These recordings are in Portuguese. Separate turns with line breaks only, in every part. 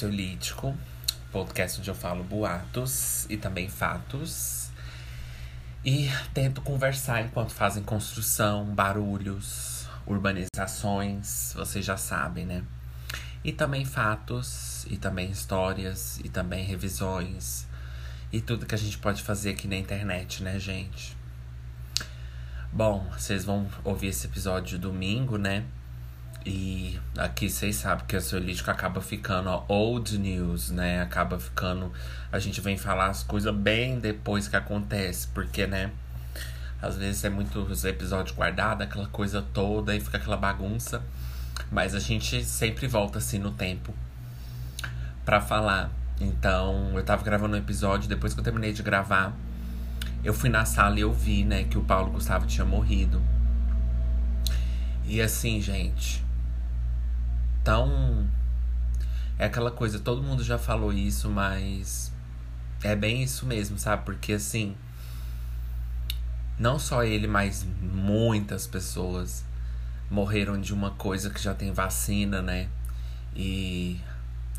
Ao Ansiolítico, podcast onde eu falo boatos e também fatos. E tento conversar enquanto fazem construção, barulhos, urbanizações, vocês já sabem, né? E também fatos, e também histórias, e também revisões, e tudo que a gente pode fazer aqui na internet, né, gente? Bom, vocês vão ouvir esse episódio domingo, né? E aqui vocês sabem que o ansiolítico acaba ficando ó, old news, né? Acaba ficando. A gente vem falar as coisas bem depois que acontece, porque, né? Às vezes é muitos episódios guardados, aquela coisa toda, e fica aquela bagunça. Mas a gente sempre volta assim no tempo para falar. Então, eu tava gravando um episódio, depois que eu terminei de gravar, eu fui na sala e eu vi, né, que o Paulo Gustavo tinha morrido. E assim, gente, tão. É aquela coisa, todo mundo já falou isso, mas é bem isso mesmo, sabe? Porque assim, não só ele, mas muitas pessoas morreram de uma coisa que já tem vacina, né? E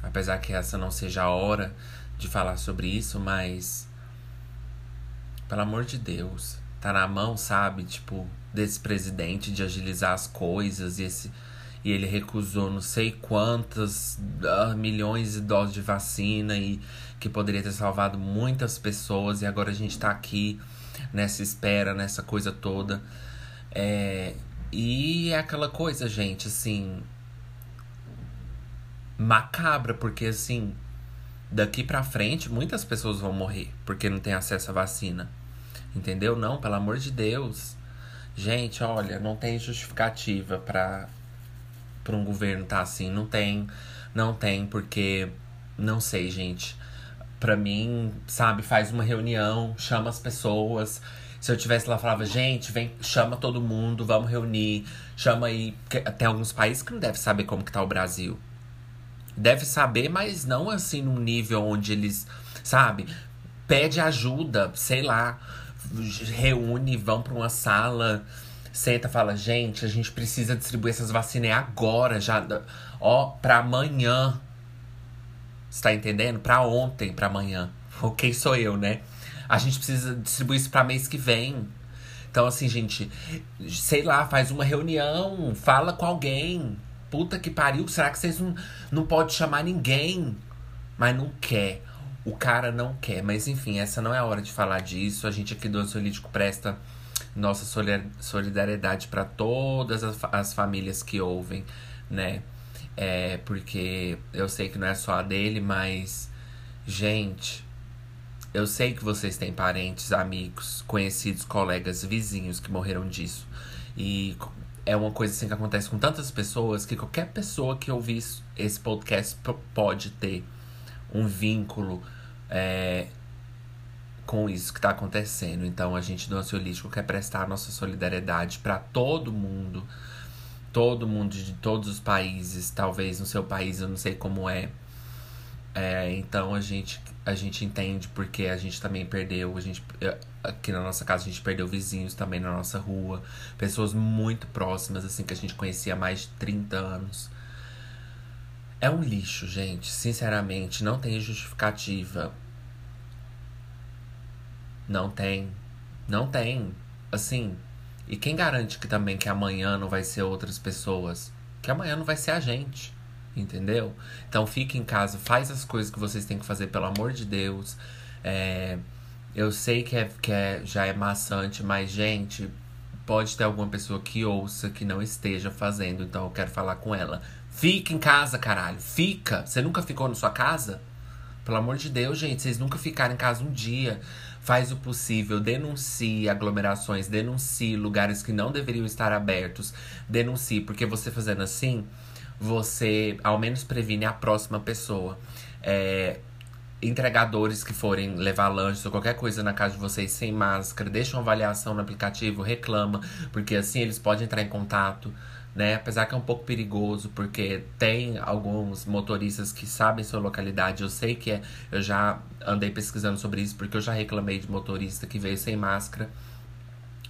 apesar que essa não seja a hora de falar sobre isso, mas pelo amor de Deus, tá na mão, sabe? Tipo, desse presidente de agilizar as coisas e esse e ele recusou não sei quantas uh, milhões de doses de vacina e que poderia ter salvado muitas pessoas e agora a gente tá aqui nessa espera, nessa coisa toda. É, e é aquela coisa, gente, assim. macabra, porque assim. Daqui pra frente, muitas pessoas vão morrer porque não tem acesso à vacina. Entendeu? Não, pelo amor de Deus. Gente, olha, não tem justificativa para para um governo tá assim, não tem, não tem porque não sei, gente. Para mim, sabe, faz uma reunião, chama as pessoas. Se eu tivesse lá, falava, gente, vem, chama todo mundo, vamos reunir, chama aí. Tem alguns países que não devem saber como que tá o Brasil. Deve saber, mas não assim num nível onde eles, sabe, pede ajuda, sei lá reúne, vão para uma sala, senta fala: gente, a gente precisa distribuir essas vacinas agora, já, ó, para amanhã. Você tá entendendo? Para ontem, para amanhã. O quem sou eu, né? A gente precisa distribuir isso para mês que vem. Então, assim, gente, sei lá, faz uma reunião, fala com alguém. Puta que pariu, será que vocês não, não podem chamar ninguém? Mas não quer. O cara não quer. Mas enfim, essa não é a hora de falar disso. A gente aqui do Ansiolítico presta nossa solidariedade para todas as, as, famílias que ouvem, né? É, porque eu sei que não é só a dele, mas, gente, eu sei que vocês têm parentes, amigos, conhecidos, colegas, vizinhos que morreram disso. E é uma coisa assim que acontece com tantas pessoas que qualquer pessoa que ouvir esse podcast pode ter um vínculo é, com isso que está acontecendo. Então a gente do Ansiolítico quer prestar nossa solidariedade para todo mundo, todo mundo de todos os países, talvez no seu país eu não sei como é. é então a gente a gente entende porque a gente também perdeu, a gente aqui na nossa casa a gente perdeu vizinhos também na nossa rua, pessoas muito próximas assim que a gente conhecia há mais de 30 anos. É um lixo, gente. Sinceramente, não tem justificativa. Não tem. Não tem. Assim. E quem garante que também que amanhã não vai ser outras pessoas? Que amanhã não vai ser a gente. Entendeu? Então fique em casa, faz as coisas que vocês têm que fazer, pelo amor de Deus. É, eu sei que, é, que é, já é maçante, mas, gente, pode ter alguma pessoa que ouça que não esteja fazendo, então eu quero falar com ela. Fica em casa, caralho. Fica. Você nunca ficou na sua casa? Pelo amor de Deus, gente, vocês nunca ficaram em casa um dia. Faz o possível, denuncie aglomerações, denuncie lugares que não deveriam estar abertos. Denuncie, porque você fazendo assim, você ao menos previne a próxima pessoa. É, entregadores que forem levar lanches ou qualquer coisa na casa de vocês sem máscara, deixam avaliação no aplicativo, reclama, porque assim eles podem entrar em contato né? Apesar que é um pouco perigoso, porque tem alguns motoristas que sabem sua localidade. Eu sei que é. Eu já andei pesquisando sobre isso, porque eu já reclamei de motorista que veio sem máscara.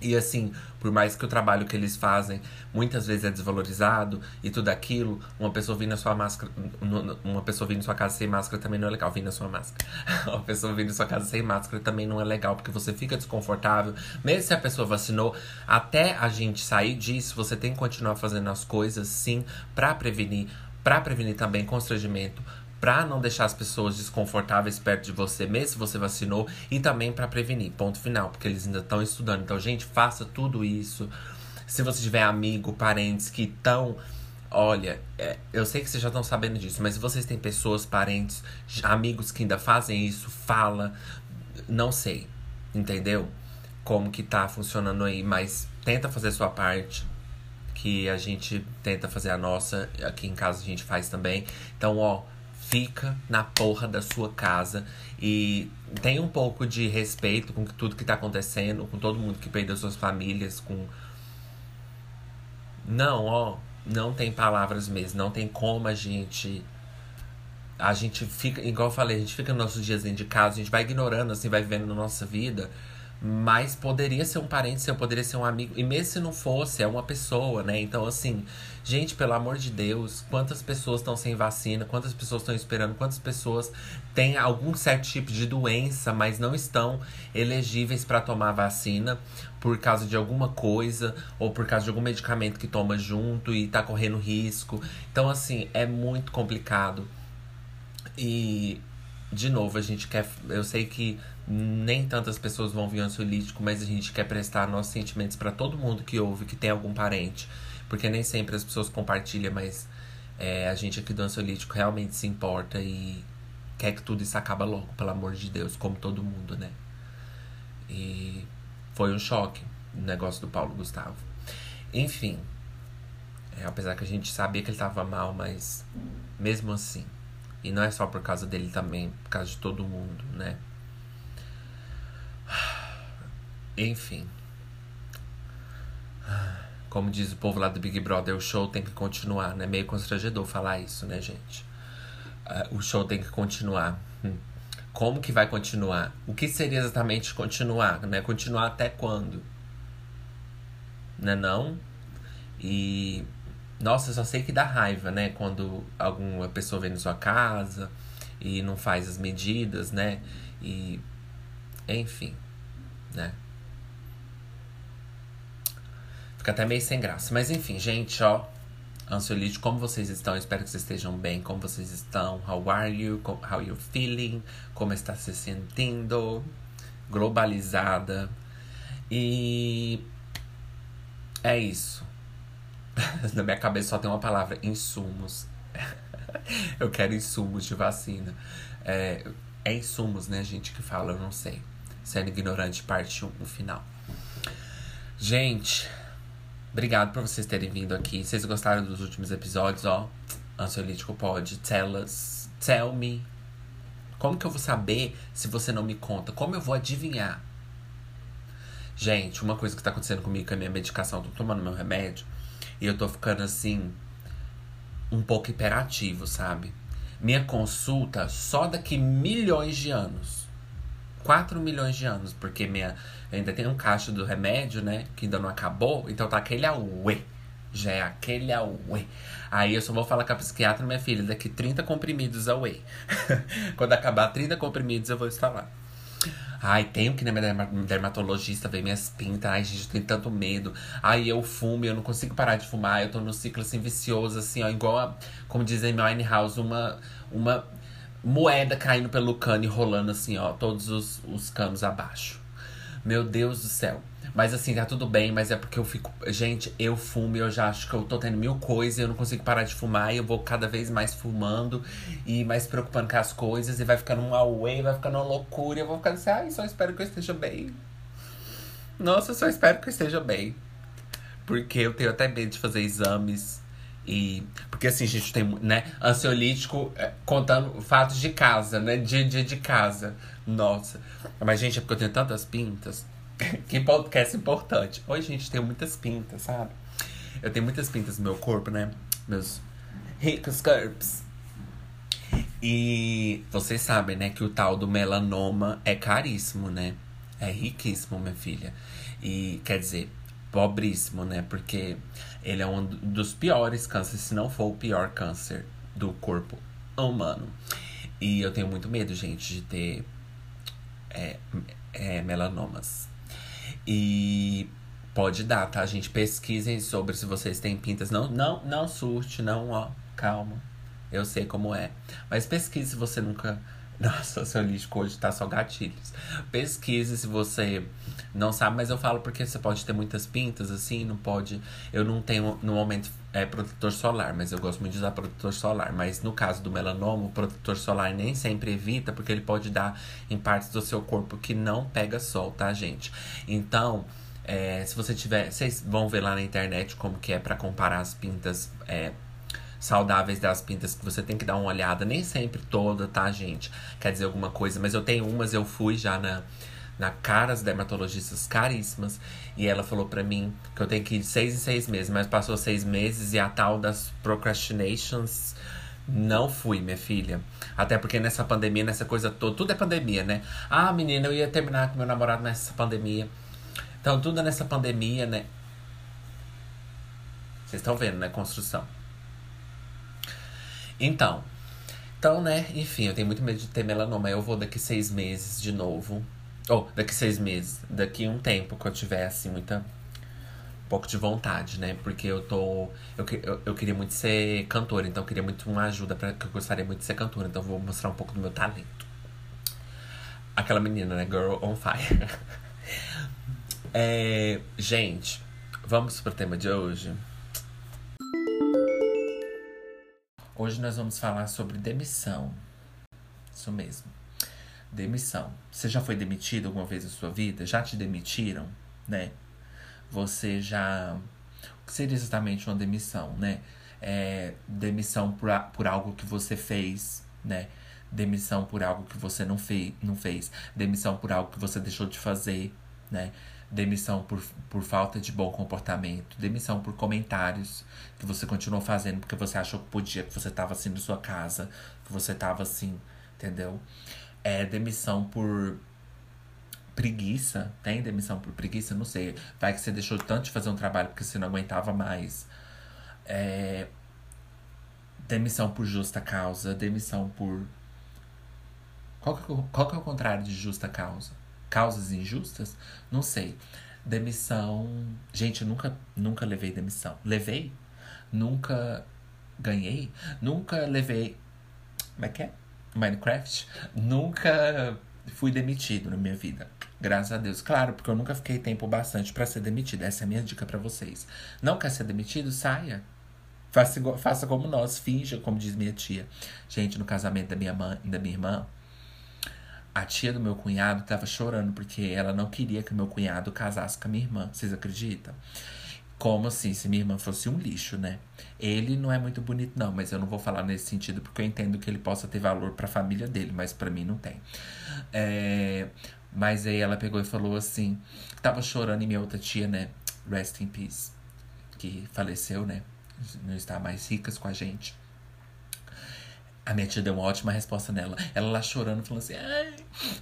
E assim, por mais que o trabalho que eles fazem muitas vezes é desvalorizado e tudo aquilo, uma pessoa vindo na sua máscara, uma pessoa vindo na sua casa sem máscara também não é legal. Vindo na sua máscara. uma pessoa vindo na sua casa sem máscara também não é legal, porque você fica desconfortável. Mesmo se a pessoa vacinou, até a gente sair disso, você tem que continuar fazendo as coisas sim para prevenir, para prevenir também constrangimento, para não deixar as pessoas desconfortáveis perto de você, mesmo se você vacinou, e também para prevenir. Ponto final, porque eles ainda estão estudando. Então, gente, faça tudo isso. Se você tiver amigo, parentes que estão Olha, é, eu sei que vocês já estão sabendo disso, mas se vocês têm pessoas, parentes, amigos que ainda fazem isso, fala. Não sei, entendeu? Como que tá funcionando aí, mas tenta fazer a sua parte. Que a gente tenta fazer a nossa. Aqui em casa a gente faz também. Então, ó, fica na porra da sua casa e tenha um pouco de respeito com tudo que tá acontecendo, com todo mundo que perdeu suas famílias, com. Não, ó, não tem palavras mesmo, não tem como a gente. A gente fica, igual eu falei, a gente fica nos nossos dias dentro de casa, a gente vai ignorando, assim, vai vivendo na nossa vida. Mas poderia ser um parente seu, poderia ser um amigo. E mesmo se não fosse, é uma pessoa, né? Então, assim, gente, pelo amor de Deus, quantas pessoas estão sem vacina, quantas pessoas estão esperando, quantas pessoas têm algum certo tipo de doença, mas não estão elegíveis para tomar vacina por causa de alguma coisa ou por causa de algum medicamento que toma junto e tá correndo risco. Então, assim, é muito complicado. E de novo, a gente quer. Eu sei que nem tantas pessoas vão vir ansiolítico, mas a gente quer prestar nossos sentimentos para todo mundo que ouve, que tem algum parente. Porque nem sempre as pessoas compartilham, mas é, a gente aqui do ansiolítico realmente se importa e quer que tudo isso acabe logo, pelo amor de Deus, como todo mundo, né? E foi um choque o negócio do Paulo Gustavo. Enfim, é, apesar que a gente sabia que ele tava mal, mas mesmo assim. E não é só por causa dele também, por causa de todo mundo, né? Enfim. Como diz o povo lá do Big Brother, o show tem que continuar, né? Meio constrangedor falar isso, né, gente? Uh, o show tem que continuar. Hum. Como que vai continuar? O que seria exatamente continuar, né? Continuar até quando? Né não? E nossa, eu só sei que dá raiva, né? Quando alguma pessoa vem na sua casa e não faz as medidas, né? E. Enfim, né? Fica até meio sem graça. Mas enfim, gente, ó. Ansiolítico, como vocês estão? Espero que vocês estejam bem. Como vocês estão? How are you? How you feeling? Como está se sentindo? Globalizada. E. É isso. Na minha cabeça só tem uma palavra: insumos. eu quero insumos de vacina. É, é insumos, né, gente, que fala, eu não sei. Sendo ignorante, parte 1, o final. Gente, obrigado por vocês terem vindo aqui. Vocês gostaram dos últimos episódios, ó? Ansiolítico pode. Tell us. Tell me. Como que eu vou saber se você não me conta? Como eu vou adivinhar? Gente, uma coisa que tá acontecendo comigo com a minha medicação, eu tô tomando meu remédio. E eu tô ficando assim, um pouco hiperativo, sabe? Minha consulta só daqui milhões de anos. 4 milhões de anos, porque minha, ainda tenho um caixa do remédio, né? Que ainda não acabou, então tá aquele auê. Já é aquele auê. Aí eu só vou falar com a psiquiatra, minha filha, daqui 30 comprimidos auê. Quando acabar 30 comprimidos, eu vou instalar. Ai, tenho que ir na minha dermatologista ver minhas pintas. Ai, gente, eu tenho tanto medo. Ai, eu fumo, eu não consigo parar de fumar. Eu tô no ciclo assim vicioso, assim, ó, igual a, como dizem Mine House, uma, uma moeda caindo pelo cano e rolando assim, ó, todos os, os canos abaixo. Meu Deus do céu. Mas assim, tá tudo bem, mas é porque eu fico. Gente, eu fumo e eu já acho que eu tô tendo mil coisas e eu não consigo parar de fumar. E eu vou cada vez mais fumando e mais preocupando com as coisas. E vai ficando um away, vai ficando uma loucura. E eu vou ficando assim, ai, só espero que eu esteja bem. Nossa, só espero que eu esteja bem. Porque eu tenho até medo de fazer exames. E. Porque assim, gente tem, né? Ansiolítico é, contando fatos de casa, né? Dia a dia de casa. Nossa. Mas, gente, é porque eu tenho tantas pintas que podcast importante. Oi, gente, tenho muitas pintas, sabe? Eu tenho muitas pintas no meu corpo, né? Meus ricos corpos. E vocês sabem, né, que o tal do melanoma é caríssimo, né? É riquíssimo, minha filha. E quer dizer, pobríssimo, né? Porque ele é um dos piores cânceres, se não for o pior câncer do corpo humano. E eu tenho muito medo, gente, de ter é, é, melanomas. E pode dar, tá, gente? Pesquisem sobre se vocês têm pintas. Não, não, não surte, não, ó, calma. Eu sei como é. Mas pesquise se você nunca nossa, seu lixo hoje tá só gatilhos. Pesquise se você não sabe, mas eu falo porque você pode ter muitas pintas, assim, não pode. Eu não tenho, no momento, é protetor solar, mas eu gosto muito de usar protetor solar. Mas no caso do melanoma, o protetor solar nem sempre evita, porque ele pode dar em partes do seu corpo que não pega sol, tá, gente? Então. É, se você tiver, vocês vão ver lá na internet como que é para comparar as pintas é, saudáveis das pintas que você tem que dar uma olhada. Nem sempre toda, tá, gente? Quer dizer alguma coisa. Mas eu tenho umas, eu fui já na, na Caras Dermatologistas caríssimas. E ela falou pra mim que eu tenho que ir de seis em seis meses. Mas passou seis meses e a tal das procrastinations. Não fui, minha filha. Até porque nessa pandemia, nessa coisa toda, tudo é pandemia, né? Ah, menina, eu ia terminar com meu namorado nessa pandemia. Então, tudo nessa pandemia, né? Vocês estão vendo, né? Construção. Então, então, né, enfim, eu tenho muito medo de ter melanoma. Eu vou daqui seis meses de novo. Ou, oh, daqui seis meses. Daqui um tempo que eu tiver, assim, muita. Um pouco de vontade, né? Porque eu tô. Eu, eu, eu queria muito ser cantora, então eu queria muito uma ajuda para que eu gostaria muito de ser cantora. Então eu vou mostrar um pouco do meu talento. Aquela menina, né? Girl on fire. é, gente, vamos pro tema de hoje. Hoje nós vamos falar sobre demissão. Isso mesmo. Demissão. Você já foi demitido alguma vez na sua vida? Já te demitiram, né? Você já. O que seria exatamente uma demissão, né? É, demissão por, por algo que você fez, né? Demissão por algo que você não, fei, não fez. Demissão por algo que você deixou de fazer, né? Demissão por, por falta de bom comportamento, demissão por comentários que você continuou fazendo porque você achou que podia, que você estava assim na sua casa, que você estava assim, entendeu? É demissão por preguiça, tem demissão por preguiça? Não sei. Vai que você deixou tanto de fazer um trabalho porque você não aguentava mais. É, demissão por justa causa, demissão por. Qual que, é qual que é o contrário de justa causa? Causas injustas? Não sei. Demissão. Gente, nunca, nunca levei demissão. Levei? Nunca ganhei? Nunca levei. Como é que é? Minecraft? Nunca fui demitido na minha vida. Graças a Deus. Claro, porque eu nunca fiquei tempo bastante para ser demitido. Essa é a minha dica para vocês. Não quer ser demitido? Saia. Faça, faça como nós, finja, como diz minha tia. Gente, no casamento da minha, mãe, da minha irmã, a tia do meu cunhado tava chorando porque ela não queria que meu cunhado casasse com a minha irmã. Vocês acreditam? Como assim, se minha irmã fosse um lixo, né? Ele não é muito bonito, não, mas eu não vou falar nesse sentido porque eu entendo que ele possa ter valor para a família dele, mas para mim não tem. É, mas aí ela pegou e falou assim: tava chorando e minha outra tia, né? Rest in peace, que faleceu, né? Não está mais ricas com a gente. A minha deu uma ótima resposta nela. Ela lá chorando, falou assim: Ai,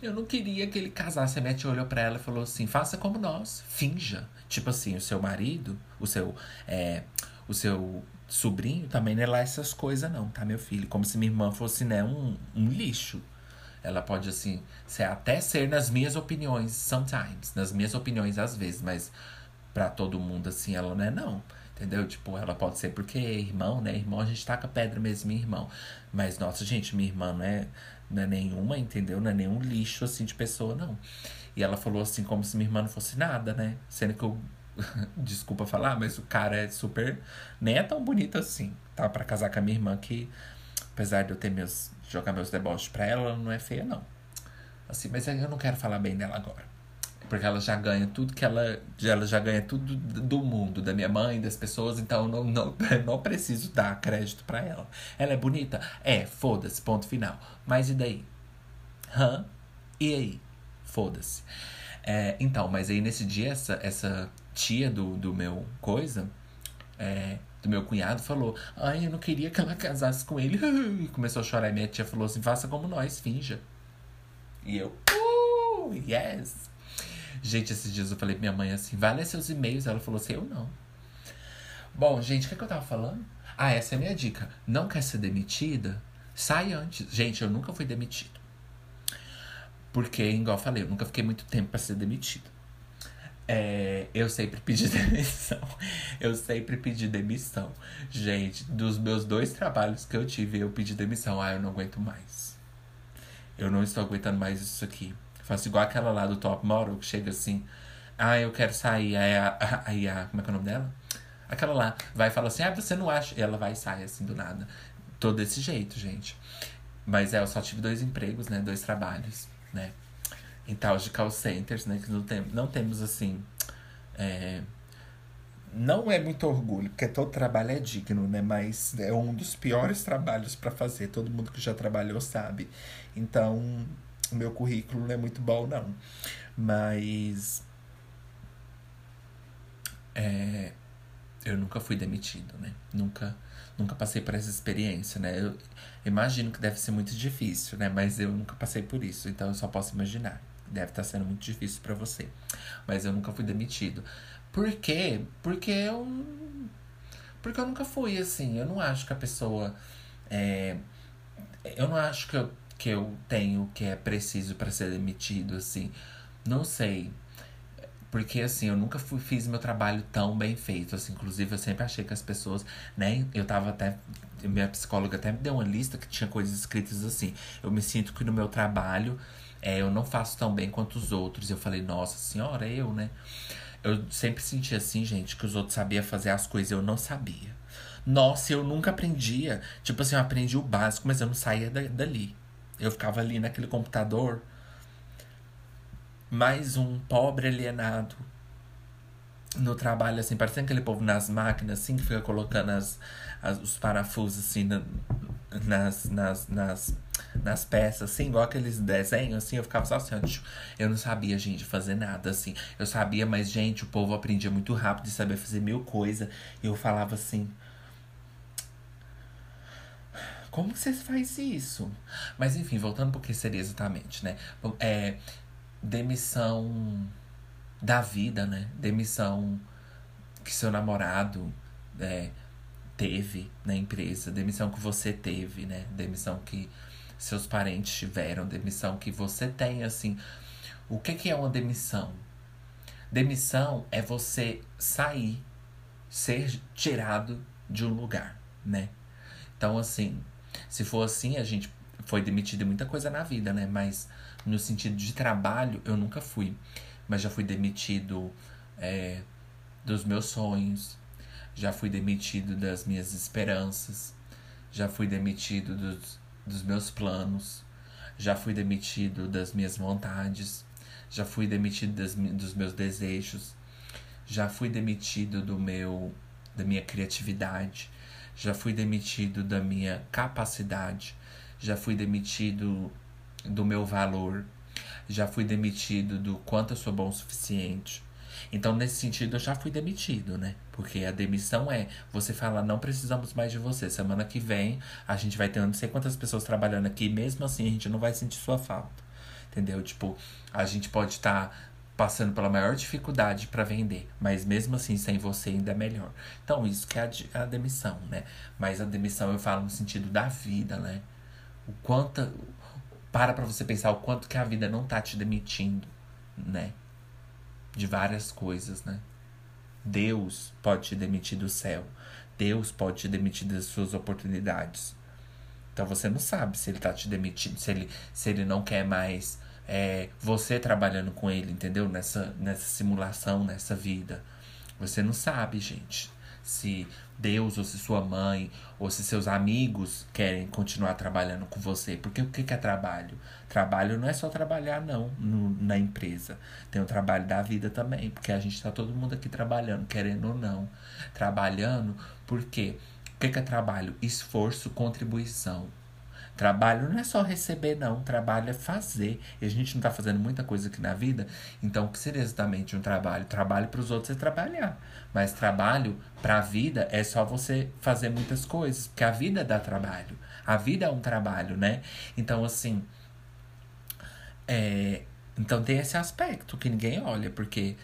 eu não queria que ele casasse. A minha olhou pra ela e falou assim: faça como nós, finja. Tipo assim, o seu marido, o seu, é, o seu sobrinho também não é lá essas coisas, não, tá, meu filho? Como se minha irmã fosse, né, um, um lixo. Ela pode, assim, ser, até ser nas minhas opiniões, sometimes. Nas minhas opiniões, às vezes, mas para todo mundo, assim, ela não é, não. Entendeu? Tipo, ela pode ser porque é irmão, né? Irmão, a gente taca pedra mesmo, irmão. Mas, nossa, gente, minha irmã não é, não é nenhuma, entendeu? Não é nenhum lixo, assim, de pessoa, não. E ela falou assim, como se minha irmã não fosse nada, né? Sendo que eu. Desculpa falar, mas o cara é super. Nem é tão bonito assim. Tá? para casar com a minha irmã, que apesar de eu ter meus. jogar meus deboches pra ela, ela não é feia, não. Assim, mas eu não quero falar bem dela agora. Porque ela já ganha tudo que ela. Ela já ganha tudo do mundo, da minha mãe, das pessoas, então não, não, não preciso dar crédito para ela. Ela é bonita? É, foda-se, ponto final. Mas e daí? Hã? E aí? Foda-se. É, então, mas aí nesse dia, essa, essa tia do, do meu coisa, é, do meu cunhado, falou: Ai, eu não queria que ela casasse com ele. E começou a chorar. E minha tia falou assim: faça como nós, finja. E eu, uh, yes. Gente, esses dias eu falei pra minha mãe assim: vai ler seus e-mails. Ela falou assim: eu não. Bom, gente, o que, é que eu tava falando? Ah, essa é a minha dica. Não quer ser demitida? Sai antes. Gente, eu nunca fui demitido. Porque, igual eu falei, eu nunca fiquei muito tempo para ser demitido. É, eu sempre pedi demissão. Eu sempre pedi demissão. Gente, dos meus dois trabalhos que eu tive, eu pedi demissão. Ah, eu não aguento mais. Eu não estou aguentando mais isso aqui. Faço igual aquela lá do Top Model, que chega assim. Ah, eu quero sair. Aí a, aí a. Como é que é o nome dela? Aquela lá. Vai e fala assim: Ah, você não acha. E ela vai e sai assim do nada. Tô desse jeito, gente. Mas é, eu só tive dois empregos, né? Dois trabalhos, né? em tal de call centers, né? Que não, tem, não temos assim. É, não é muito orgulho, porque todo trabalho é digno, né? Mas é um dos piores trabalhos para fazer. Todo mundo que já trabalhou sabe. Então, o meu currículo não é muito bom, não. Mas. É, eu nunca fui demitido, né? Nunca, nunca passei por essa experiência, né? Eu imagino que deve ser muito difícil, né? Mas eu nunca passei por isso, então eu só posso imaginar. Deve estar tá sendo muito difícil para você. Mas eu nunca fui demitido. Por quê? Porque eu. Porque eu nunca fui assim. Eu não acho que a pessoa. É, eu não acho que eu, que eu tenho que é preciso para ser demitido, assim. Não sei. Porque, assim, eu nunca fui, fiz meu trabalho tão bem feito, assim. Inclusive, eu sempre achei que as pessoas, né? Eu tava até... Minha psicóloga até me deu uma lista que tinha coisas escritas assim. Eu me sinto que no meu trabalho é, eu não faço tão bem quanto os outros. Eu falei, nossa senhora, eu, né? Eu sempre senti assim, gente, que os outros sabiam fazer as coisas, eu não sabia. Nossa, eu nunca aprendia. Tipo assim, eu aprendi o básico, mas eu não saía dali. Eu ficava ali naquele computador. Mais um pobre alienado no trabalho, assim, parecendo aquele povo nas máquinas, assim, que fica colocando as, as os parafusos, assim, na, nas, nas, nas nas peças, assim, igual aqueles desenhos, assim, eu ficava só assim, eu não sabia, gente, fazer nada, assim. Eu sabia, mas, gente, o povo aprendia muito rápido e sabia fazer mil coisas. E eu falava assim. Como que vocês fazem isso? Mas enfim, voltando porque seria exatamente, né? É, demissão da vida, né? Demissão que seu namorado é, teve na empresa, demissão que você teve, né? Demissão que seus parentes tiveram, demissão que você tem, assim. O que, que é uma demissão? Demissão é você sair, ser tirado de um lugar, né? Então, assim, se for assim, a gente foi demitido em muita coisa na vida, né? Mas no sentido de trabalho, eu nunca fui. Mas já fui demitido é, dos meus sonhos, já fui demitido das minhas esperanças, já fui demitido dos, dos meus planos, já fui demitido das minhas vontades, já fui demitido das, dos meus desejos, já fui demitido do meu da minha criatividade, já fui demitido da minha capacidade, já fui demitido do meu valor, já fui demitido do quanto eu sou bom o suficiente, então, nesse sentido, eu já fui demitido, né? Porque a demissão é você falar, não precisamos mais de você. Semana que vem a gente vai ter não sei quantas pessoas trabalhando aqui, mesmo assim a gente não vai sentir sua falta. Entendeu? Tipo, a gente pode estar tá passando pela maior dificuldade para vender, mas mesmo assim sem você ainda é melhor. Então, isso que é a, a demissão, né? Mas a demissão eu falo no sentido da vida, né? O quanto para pra você pensar o quanto que a vida não tá te demitindo, né? de várias coisas, né? Deus pode te demitir do céu. Deus pode te demitir das suas oportunidades. Então você não sabe se ele tá te demitindo, se ele, se ele não quer mais é, você trabalhando com ele, entendeu? Nessa, nessa simulação, nessa vida. Você não sabe, gente se Deus ou se sua mãe ou se seus amigos querem continuar trabalhando com você. Porque o que é trabalho? Trabalho não é só trabalhar, não, no, na empresa. Tem o trabalho da vida também, porque a gente está todo mundo aqui trabalhando, querendo ou não. Trabalhando, porque o que é trabalho? Esforço, contribuição. Trabalho não é só receber, não. Trabalho é fazer. E a gente não tá fazendo muita coisa aqui na vida. Então, o que seria exatamente um trabalho? Trabalho para os outros é trabalhar. Mas trabalho para a vida é só você fazer muitas coisas. Porque a vida dá trabalho. A vida é um trabalho, né? Então, assim. É, Então tem esse aspecto que ninguém olha, porque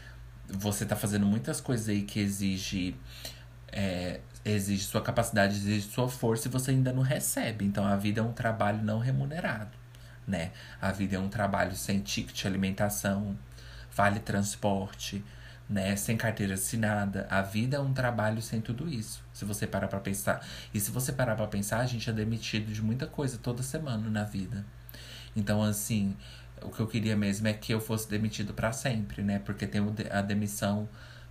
você tá fazendo muitas coisas aí que exige. É, exige sua capacidade, exige sua força e você ainda não recebe. Então a vida é um trabalho não remunerado, né? A vida é um trabalho sem ticket alimentação, vale transporte, né? Sem carteira assinada. A vida é um trabalho sem tudo isso. Se você parar pra pensar. E se você parar pra pensar, a gente é demitido de muita coisa toda semana na vida. Então, assim, o que eu queria mesmo é que eu fosse demitido para sempre, né? Porque tem a demissão